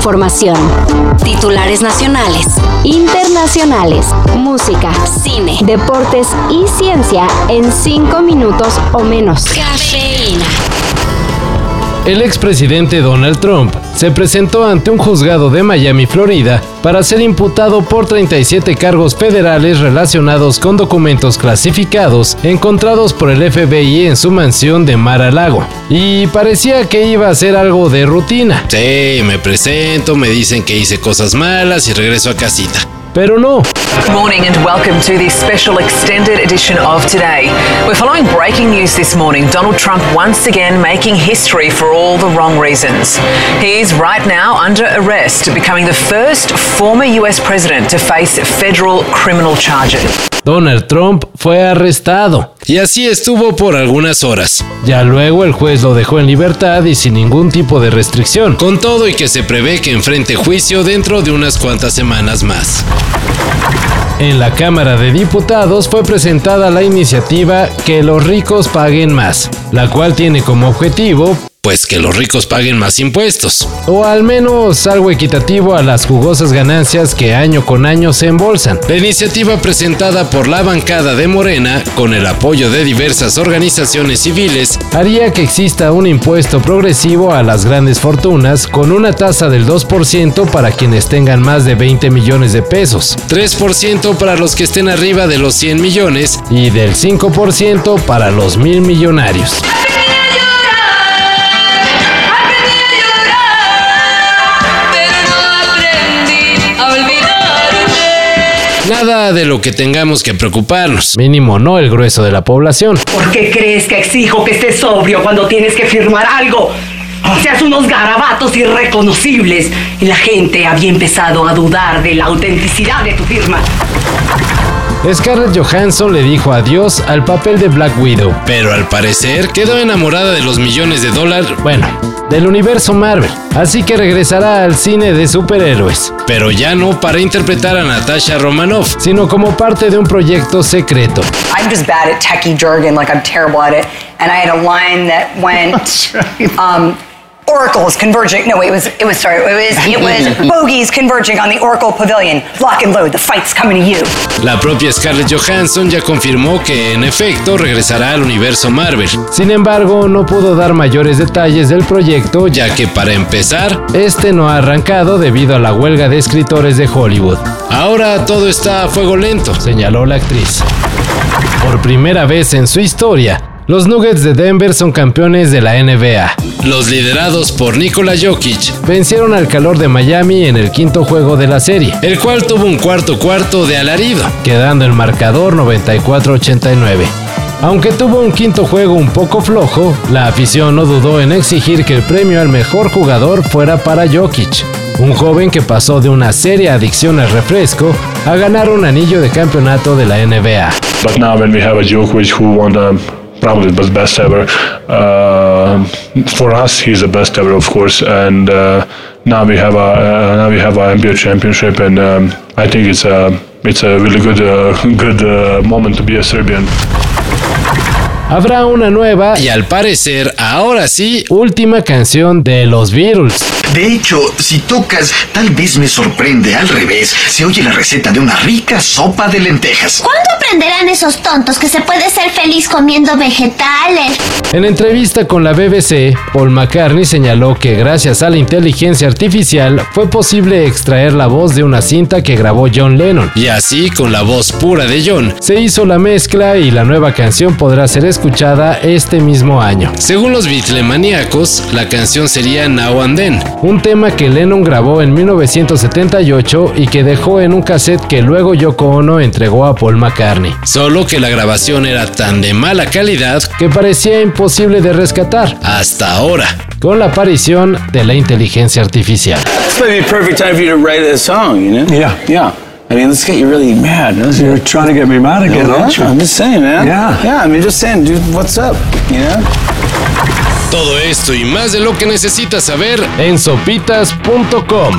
información. Titulares nacionales, internacionales, música, cine, deportes y ciencia en cinco minutos o menos. Cafeína. El expresidente Donald Trump se presentó ante un juzgado de Miami, Florida, para ser imputado por 37 cargos federales relacionados con documentos clasificados encontrados por el FBI en su mansión de Mar-a-Lago. Y parecía que iba a ser algo de rutina. Sí, me presento, me dicen que hice cosas malas y regreso a casita. No. Morning and welcome to this special extended edition of Today. We're following breaking news this morning. Donald Trump once again making history for all the wrong reasons. He's right now under arrest, becoming the first former US president to face federal criminal charges. Donald Trump fue arrestado. Y así estuvo por algunas horas. Ya luego el juez lo dejó en libertad y sin ningún tipo de restricción. Con todo y que se prevé que enfrente juicio dentro de unas cuantas semanas más. En la Cámara de Diputados fue presentada la iniciativa Que los ricos paguen más, la cual tiene como objetivo pues que los ricos paguen más impuestos. O al menos algo equitativo a las jugosas ganancias que año con año se embolsan. La iniciativa presentada por la bancada de Morena, con el apoyo de diversas organizaciones civiles, haría que exista un impuesto progresivo a las grandes fortunas con una tasa del 2% para quienes tengan más de 20 millones de pesos, 3% para los que estén arriba de los 100 millones y del 5% para los mil millonarios. Nada de lo que tengamos que preocuparnos. Mínimo no el grueso de la población. ¿Por qué crees que exijo que estés sobrio cuando tienes que firmar algo? Seas unos garabatos irreconocibles y la gente había empezado a dudar de la autenticidad de tu firma. Scarlett Johansson le dijo adiós al papel de Black Widow. Pero al parecer quedó enamorada de los millones de dólares. Bueno, del universo Marvel. Así que regresará al cine de superhéroes. Pero ya no para interpretar a Natasha Romanoff, sino como parte de un proyecto secreto. I'm just bad at techie jargon, like I'm terrible at it. And I had a line that went, um, oracles converging. No, it was it was sorry. It was it was bogies converging on the Oracle Pavilion. Lock and load. The fight's coming to you. La propia Scarlett Johansson ya confirmó que en efecto regresará al universo Marvel. Sin embargo, no pudo dar mayores detalles del proyecto, ya que para empezar, este no ha arrancado debido a la huelga de escritores de Hollywood. Ahora todo está a fuego lento, señaló la actriz. Por primera vez en su historia, los Nuggets de Denver son campeones de la NBA. Los liderados por Nikola Jokic vencieron al calor de Miami en el quinto juego de la serie, el cual tuvo un cuarto cuarto de alarido, quedando el marcador 94-89. Aunque tuvo un quinto juego un poco flojo, la afición no dudó en exigir que el premio al mejor jugador fuera para Jokic, un joven que pasó de una seria adicción al refresco a ganar un anillo de campeonato de la NBA. But now when we have a Jokic who won the probably the best ever. Uh, for us, he's the best ever, of course. And uh, now we have a uh, now we have a NBA championship, and um, I think it's a it's a really good uh, good uh, moment to be a Serbian. Habrá una nueva y al parecer ahora sí última canción de los Beatles. De hecho, si tocas, tal vez me sorprende al revés. Se oye la receta de una rica sopa de lentejas. ¿Cuándo aprenderán esos tontos que se puede ser feliz comiendo vegetales? En entrevista con la BBC, Paul McCartney señaló que gracias a la inteligencia artificial fue posible extraer la voz de una cinta que grabó John Lennon. Y así, con la voz pura de John, se hizo la mezcla y la nueva canción podrá ser escuchada este mismo año. Según los Beatlemaníacos, la canción sería Now and Then, un tema que Lennon grabó en 1978 y que dejó en un cassette que luego Yoko Ono entregó a Paul McCartney. Solo que la grabación era tan de mala calidad que parecía imposible de rescatar. Hasta ahora. Con la aparición de la inteligencia artificial. This may be a perfect time for you to write a song, you know? Yeah. Yeah. I mean, let's get you really mad. You're trying to get me mad again, yeah, aren't you? I'm just saying, man. Yeah. Yeah, I mean, just saying, dude, what's up, you know? Todo esto y más de lo que necesitas saber en sopitas.com.